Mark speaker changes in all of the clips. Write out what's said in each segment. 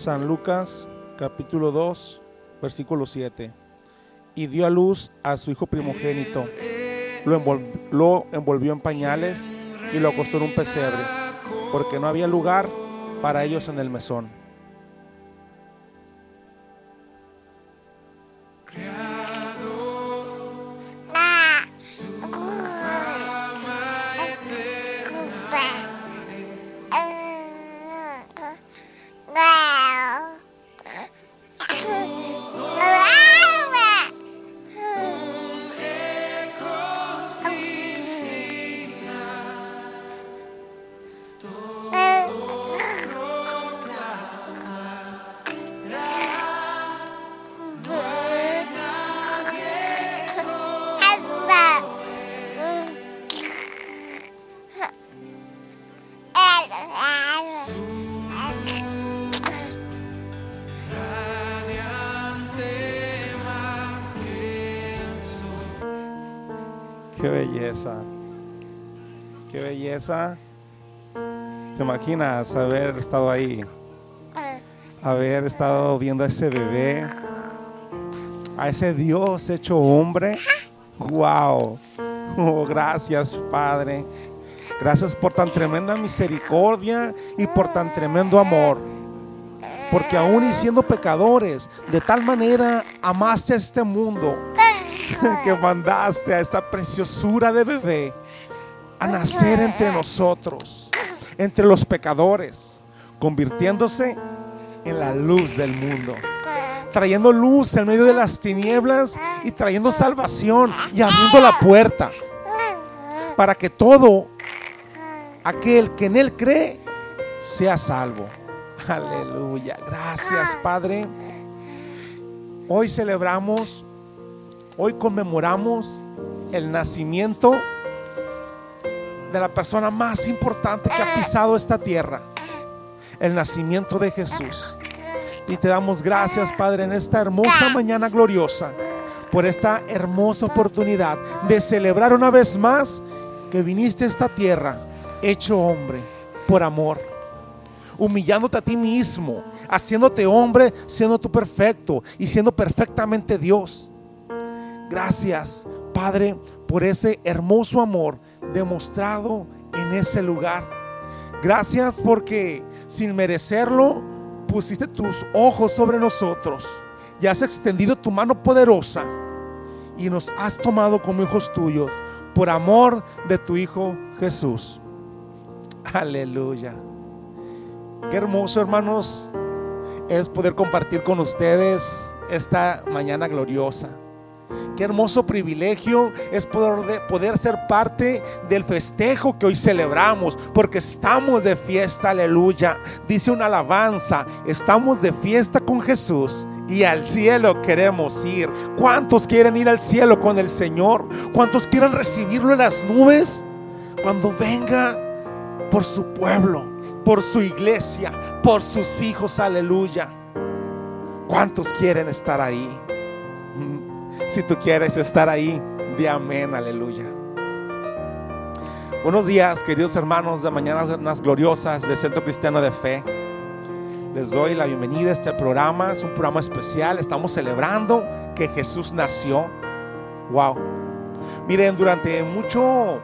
Speaker 1: San Lucas capítulo 2, versículo 7. Y dio a luz a su hijo primogénito. Lo, lo envolvió en pañales y lo acostó en un pesebre, porque no había lugar para ellos en el mesón. Qué belleza. Qué belleza. ¿Te imaginas haber estado ahí? Haber estado viendo a ese bebé, a ese Dios hecho hombre. Wow. Oh, gracias, Padre. Gracias por tan tremenda misericordia y por tan tremendo amor. Porque aún y siendo pecadores, de tal manera amaste este mundo que mandaste a esta preciosura de bebé a nacer entre nosotros, entre los pecadores, convirtiéndose en la luz del mundo, trayendo luz en medio de las tinieblas y trayendo salvación y abriendo la puerta para que todo aquel que en él cree sea salvo. Aleluya. Gracias, Padre. Hoy celebramos Hoy conmemoramos el nacimiento de la persona más importante que ha pisado esta tierra, el nacimiento de Jesús. Y te damos gracias, Padre, en esta hermosa mañana gloriosa, por esta hermosa oportunidad de celebrar una vez más que viniste a esta tierra hecho hombre por amor, humillándote a ti mismo, haciéndote hombre, siendo tú perfecto y siendo perfectamente Dios. Gracias, Padre, por ese hermoso amor demostrado en ese lugar. Gracias porque sin merecerlo pusiste tus ojos sobre nosotros y has extendido tu mano poderosa y nos has tomado como hijos tuyos por amor de tu Hijo Jesús. Aleluya. Qué hermoso, hermanos, es poder compartir con ustedes esta mañana gloriosa. Qué hermoso privilegio es poder, de- poder ser parte del festejo que hoy celebramos, porque estamos de fiesta, aleluya. Dice una alabanza, estamos de fiesta con Jesús y al cielo queremos ir. ¿Cuántos quieren ir al cielo con el Señor? ¿Cuántos quieren recibirlo en las nubes? Cuando venga por su pueblo, por su iglesia, por sus hijos, aleluya. ¿Cuántos quieren estar ahí? Si tú quieres estar ahí, di amén, aleluya. Buenos días, queridos hermanos de Mañanas Gloriosas de Centro Cristiano de Fe. Les doy la bienvenida a este programa. Es un programa especial. Estamos celebrando que Jesús nació. Wow. Miren, durante mucho,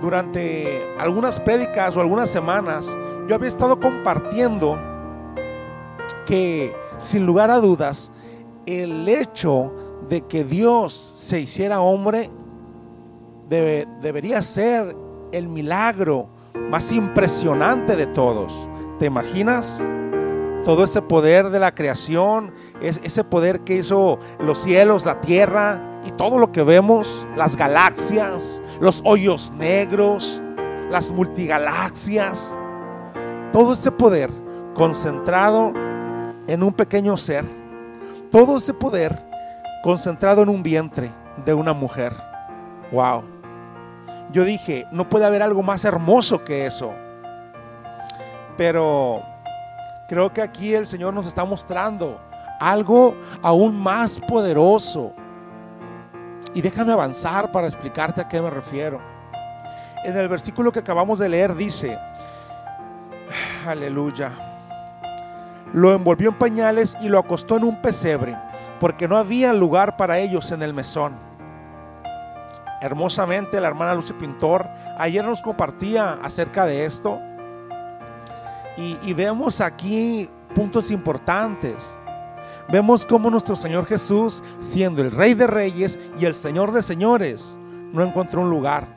Speaker 1: durante algunas prédicas o algunas semanas, yo había estado compartiendo que, sin lugar a dudas, el hecho de que Dios se hiciera hombre debe- debería ser el milagro más impresionante de todos. ¿Te imaginas? Todo ese poder de la creación, es- ese poder que hizo los cielos, la tierra y todo lo que vemos, las galaxias, los hoyos negros, las multigalaxias, todo ese poder concentrado en un pequeño ser, todo ese poder concentrado en un vientre de una mujer. Wow. Yo dije, no puede haber algo más hermoso que eso. Pero creo que aquí el Señor nos está mostrando algo aún más poderoso. Y déjame avanzar para explicarte a qué me refiero. En el versículo que acabamos de leer dice, aleluya, lo envolvió en pañales y lo acostó en un pesebre, porque no había lugar para ellos en el mesón. Hermosamente la hermana Lucy Pintor ayer nos compartía acerca de esto y, y vemos aquí puntos importantes. Vemos cómo nuestro Señor Jesús, siendo el Rey de Reyes y el Señor de Señores, no encontró un lugar.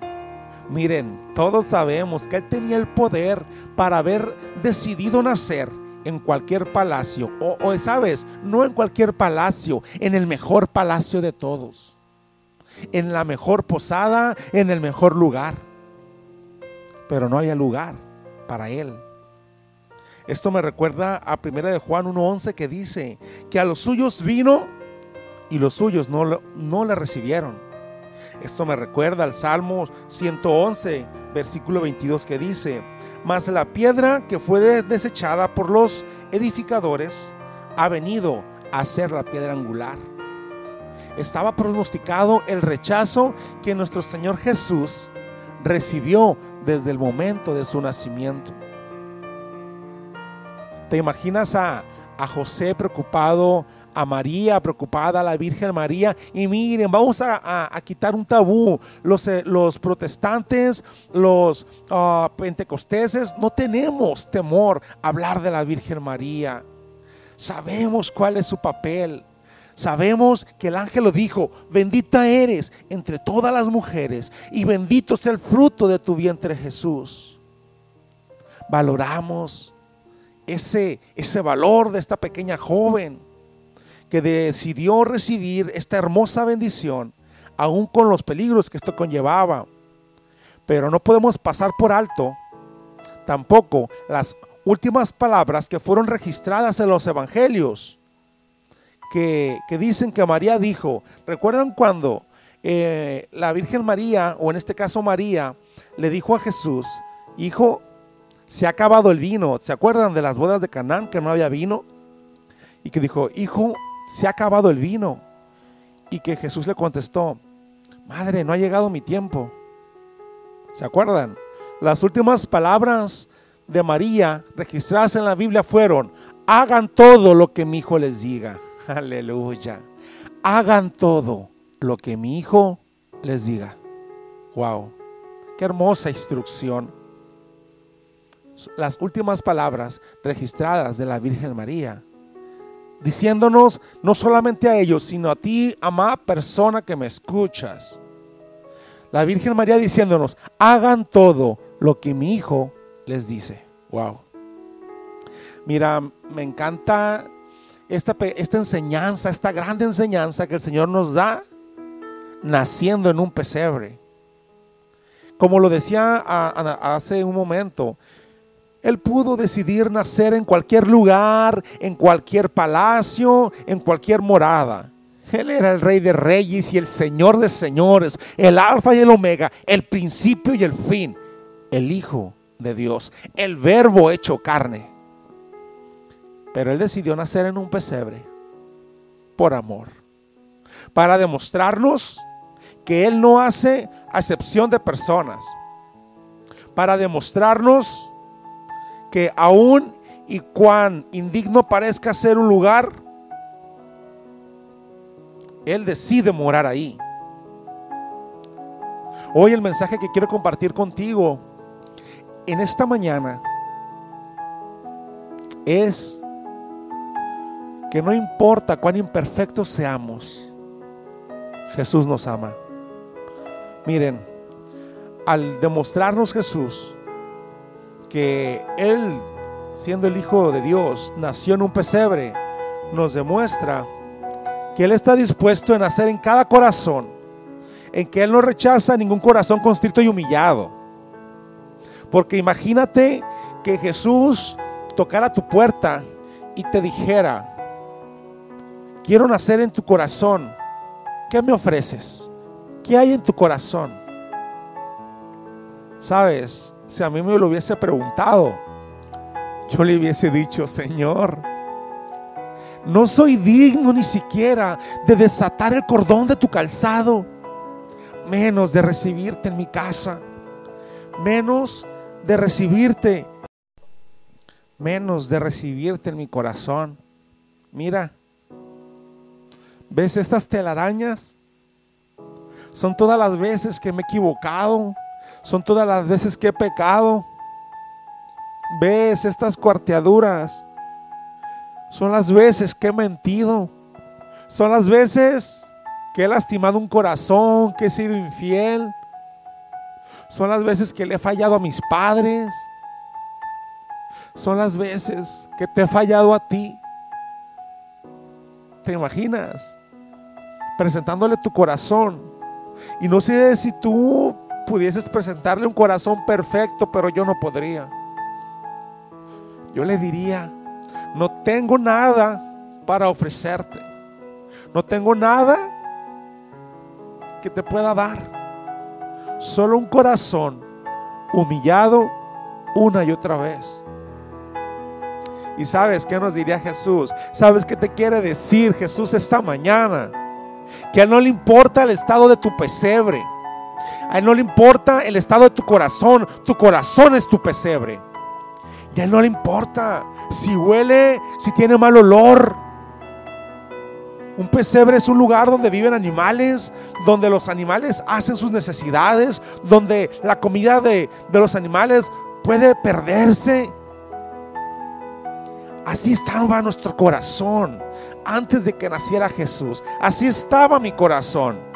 Speaker 1: Miren, todos sabemos que Él tenía el poder para haber decidido nacer en cualquier palacio, o, sabes, no en cualquier palacio, en el mejor palacio de todos, en la mejor posada, en el mejor lugar. Pero no había lugar para Él. Esto me recuerda a 1 de Juan 1.11 que dice que a los suyos vino y los suyos no, no le recibieron. Esto me recuerda al Salmo 111, versículo 22 que dice, mas la piedra que fue desechada por los edificadores ha venido a ser la piedra angular. Estaba pronosticado el rechazo que nuestro Señor Jesús recibió desde el momento de su nacimiento. ¿Te imaginas a, a José preocupado, a María preocupada, a la Virgen María? Y miren, vamos a, a, quitar un tabú. Los, eh, protestantes, los uh, pentecosteses, no tenemos temor a hablar de la Virgen María. Sabemos cuál es su papel. Sabemos que el ángel lo dijo, bendita eres entre todas las mujeres y bendito es el fruto de tu vientre Jesús. Valoramos ese, ese valor de esta pequeña joven que decidió recibir esta hermosa bendición, aún con los peligros que esto conllevaba. Pero no podemos pasar por alto tampoco las últimas palabras que fueron registradas en los evangelios, que, que dicen que María dijo, ¿recuerdan cuando eh, la Virgen María, o en este caso María, le dijo a Jesús, hijo, se ha acabado el vino. ¿Se acuerdan de las bodas de Canaán que no había vino? Y que dijo, hijo, se ha acabado el vino. Y que Jesús le contestó, madre, no ha llegado mi tiempo. ¿Se acuerdan? Las últimas palabras de María registradas en la Biblia fueron, hagan todo lo que mi hijo les diga. Aleluya. Hagan todo lo que mi hijo les diga. Wow. Qué hermosa instrucción las últimas palabras registradas de la Virgen María, diciéndonos no solamente a ellos, sino a ti, amada persona que me escuchas. La Virgen María diciéndonos, hagan todo lo que mi hijo les dice. Wow. Mira, me encanta esta, esta enseñanza, esta grande enseñanza que el Señor nos da naciendo en un pesebre. Como lo decía hace un momento, él pudo decidir nacer en cualquier lugar, en cualquier palacio, en cualquier morada. Él era el rey de reyes y el señor de señores, el alfa y el omega, el principio y el fin, el Hijo de Dios, el verbo hecho carne. Pero él decidió nacer en un pesebre por amor, para demostrarnos que él no hace acepción de personas, para demostrarnos que aún y cuán indigno parezca ser un lugar, Él decide morar ahí. Hoy el mensaje que quiero compartir contigo en esta mañana es que no importa cuán imperfectos seamos, Jesús nos ama. Miren, al demostrarnos Jesús, que Él, siendo el Hijo de Dios, nació en un pesebre, nos demuestra que Él está dispuesto en hacer en cada corazón, en que Él no rechaza ningún corazón constrito y humillado. Porque imagínate que Jesús tocara tu puerta y te dijera, quiero nacer en tu corazón, ¿qué me ofreces? ¿Qué hay en tu corazón? Sabes, si a mí me lo hubiese preguntado, yo le hubiese dicho, Señor, no soy digno ni siquiera de desatar el cordón de tu calzado, menos de recibirte en mi casa, menos de recibirte menos de recibirte en mi corazón. Mira, ¿ves estas telarañas? Son todas las veces que me he equivocado, son todas las veces que he pecado. ¿Ves estas cuarteaduras? Son las veces que he mentido. Son las veces que he lastimado un corazón, que he sido infiel. Son las veces que le he fallado a mis padres. Son las veces que te he fallado a ti. ¿Te imaginas? Presentándole tu corazón. Y no sé si tú pudieses presentarle un corazón perfecto, pero yo no podría. Yo le diría, no tengo nada para ofrecerte. No tengo nada que te pueda dar. Solo un corazón humillado una y otra vez. Y sabes qué nos diría Jesús? ¿Sabes qué te quiere decir Jesús esta mañana? Que a él no le importa el estado de tu pesebre. A él no le importa el estado de tu corazón. Tu corazón es tu pesebre. Y a él no le importa si huele, si tiene mal olor. Un pesebre es un lugar donde viven animales, donde los animales hacen sus necesidades, donde la comida de, de los animales puede perderse. Así estaba nuestro corazón antes de que naciera Jesús. Así estaba mi corazón.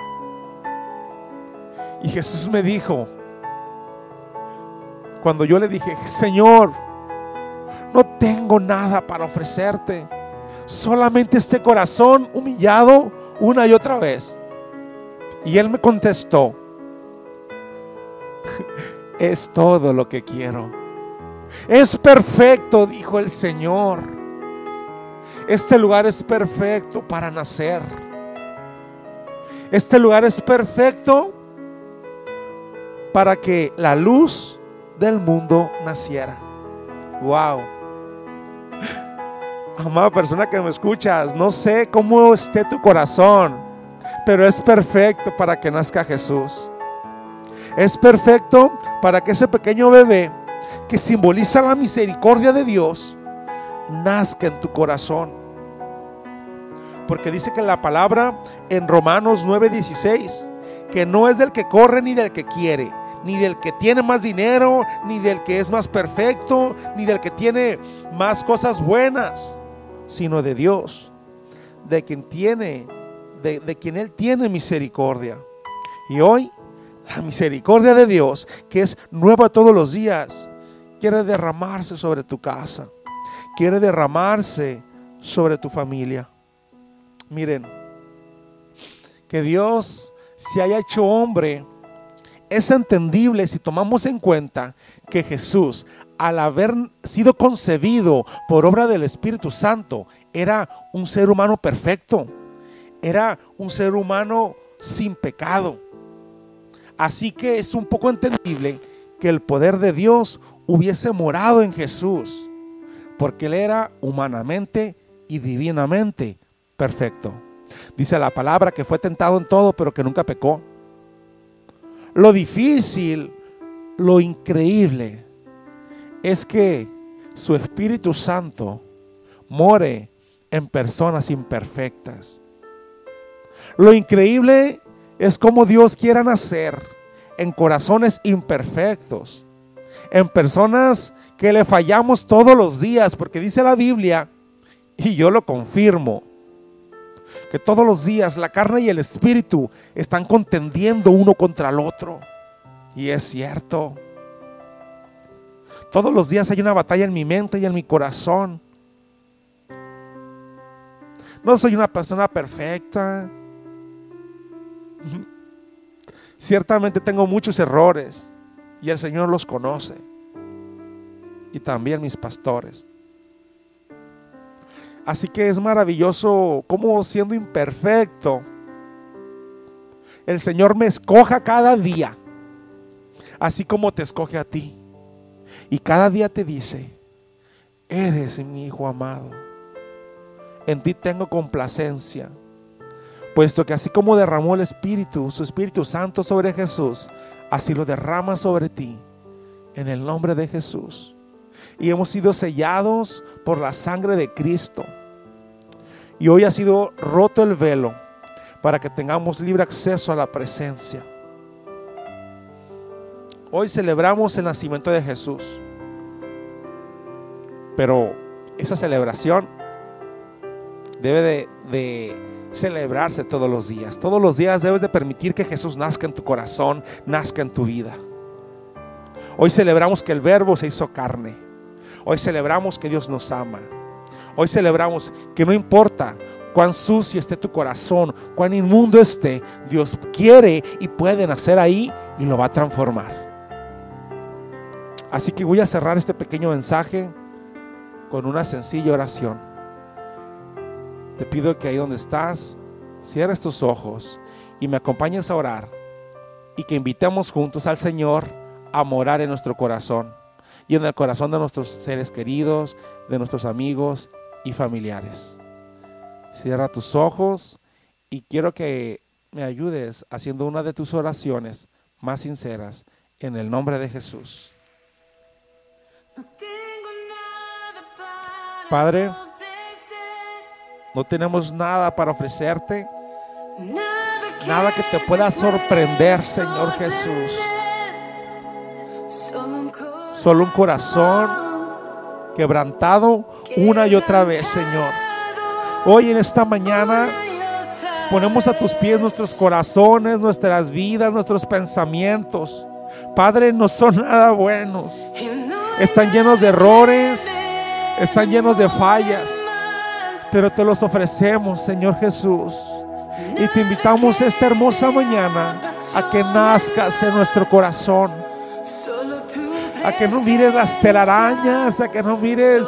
Speaker 1: Y Jesús me dijo, cuando yo le dije, Señor, no tengo nada para ofrecerte. Solamente este corazón humillado una y otra vez. Y él me contestó, es todo lo que quiero. Es perfecto, dijo el Señor. Este lugar es perfecto para nacer. Este lugar es perfecto para que la luz del mundo naciera. Wow. Amada persona que me escuchas, no sé cómo esté tu corazón, pero es perfecto para que nazca Jesús. Es perfecto para que ese pequeño bebé que simboliza la misericordia de Dios nazca en tu corazón. Porque dice que la palabra en Romanos 9:16, que no es del que corre ni del que quiere, ni del que tiene más dinero, ni del que es más perfecto, ni del que tiene más cosas buenas sino de Dios, de quien tiene, de, de quien Él tiene misericordia. Y hoy, la misericordia de Dios, que es nueva todos los días, quiere derramarse sobre tu casa, quiere derramarse sobre tu familia. Miren, que Dios se haya hecho hombre es entendible si tomamos en cuenta que Jesús, al haber sido concebido por obra del Espíritu Santo, era un ser humano perfecto, era un ser humano sin pecado. Así que es un poco entendible que el poder de Dios hubiese morado en Jesús, porque Él era humanamente y divinamente perfecto. Dice la palabra que fue tentado en todo, pero que nunca pecó. Lo difícil, lo increíble, es que su Espíritu Santo more en personas imperfectas. Lo increíble es cómo Dios quiera nacer en corazones imperfectos, en personas que le fallamos todos los días, porque dice la Biblia, y yo lo confirmo, que todos los días la carne y el espíritu están contendiendo uno contra el otro. Y es cierto. Todos los días hay una batalla en mi mente y en mi corazón. No soy una persona perfecta. Ciertamente tengo muchos errores y el Señor los conoce. Y también mis pastores. Así que es maravilloso como siendo imperfecto, el Señor me escoja cada día, así como te escoge a ti. Y cada día te dice, eres mi hijo amado, en ti tengo complacencia, puesto que así como derramó el Espíritu, su Espíritu Santo sobre Jesús, así lo derrama sobre ti, en el nombre de Jesús. Y hemos sido sellados por la sangre de Cristo. Y hoy ha sido roto el velo para que tengamos libre acceso a la presencia. Hoy celebramos el nacimiento de Jesús. Pero esa celebración debe de, celebrarse todos los días. Todos los días debes de permitir que Jesús nazca en tu corazón, nazca en tu vida. Hoy celebramos que el verbo se hizo carne. Hoy celebramos que Dios nos ama. Hoy celebramos que no importa cuán sucio esté tu corazón, cuán inmundo esté, Dios quiere y puede nacer ahí y lo va a transformar. Así que voy a cerrar este pequeño mensaje con una sencilla oración. Te pido que ahí donde estás, cierres tus ojos y me acompañes a orar y que invitemos juntos al Señor a morar en nuestro corazón y en el corazón de nuestros seres queridos, de nuestros amigos y familiares. Cierra tus ojos y quiero que me ayudes haciendo una de tus oraciones más sinceras en el nombre de Jesús. Padre, no tenemos nada para ofrecerte, nada que te pueda sorprender, Señor Jesús. Solo un corazón quebrantado una y otra vez, Señor. Hoy en esta mañana ponemos a tus pies nuestros corazones, nuestras vidas, nuestros pensamientos. Padre, no son nada buenos. Están llenos de errores, están llenos de fallas, pero te los ofrecemos, Señor Jesús. Y te invitamos esta hermosa mañana a que nazcas en nuestro corazón a que no mires las telarañas, a que no mires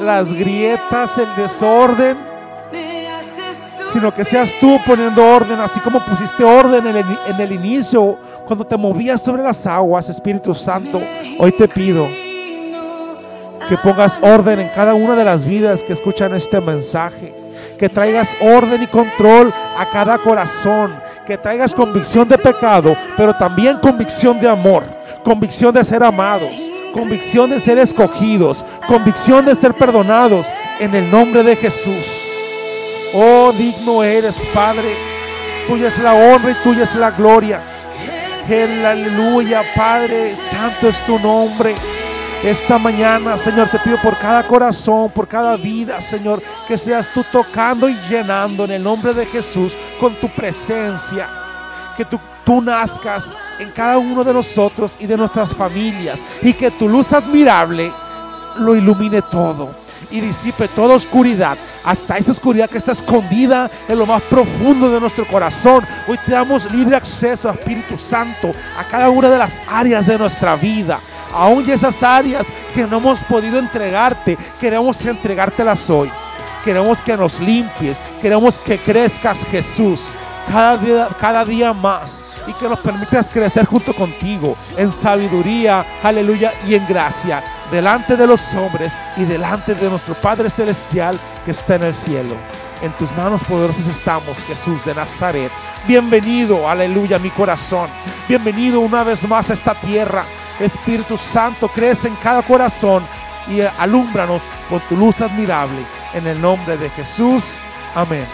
Speaker 1: las grietas, el desorden, sino que seas tú poniendo orden, así como pusiste orden en el, en el inicio, cuando te movías sobre las aguas, Espíritu Santo. Hoy te pido que pongas orden en cada una de las vidas que escuchan este mensaje. Que traigas orden y control a cada corazón. Que traigas convicción de pecado, pero también convicción de amor convicción de ser amados, convicción de ser escogidos, convicción de ser perdonados en el nombre de Jesús. Oh, digno eres, Padre. Tuya es la honra y tuya es la gloria. Aleluya, Padre. Santo es tu nombre. Esta mañana, Señor, te pido por cada corazón, por cada vida, Señor, que seas tú tocando y llenando en el nombre de Jesús con tu presencia. Que tu tú nazcas en cada uno de nosotros y de nuestras familias y que tu luz admirable lo ilumine todo y disipe toda oscuridad, hasta esa oscuridad que está escondida en lo más profundo de nuestro corazón. Hoy te damos libre acceso, Espíritu Santo, a cada una de las áreas de nuestra vida. Aún esas áreas que no hemos podido entregarte, queremos entregártelas hoy. Queremos que nos limpies, queremos que crezcas Jesús cada día, cada día más y que nos permitas crecer junto contigo en sabiduría, aleluya, y en gracia, delante de los hombres y delante de nuestro Padre Celestial que está en el cielo. En tus manos poderosas estamos, Jesús de Nazaret. Bienvenido, aleluya, mi corazón. Bienvenido una vez más a esta tierra. Espíritu Santo, crece en cada corazón y alúmbranos con tu luz admirable. En el nombre de Jesús. Amén.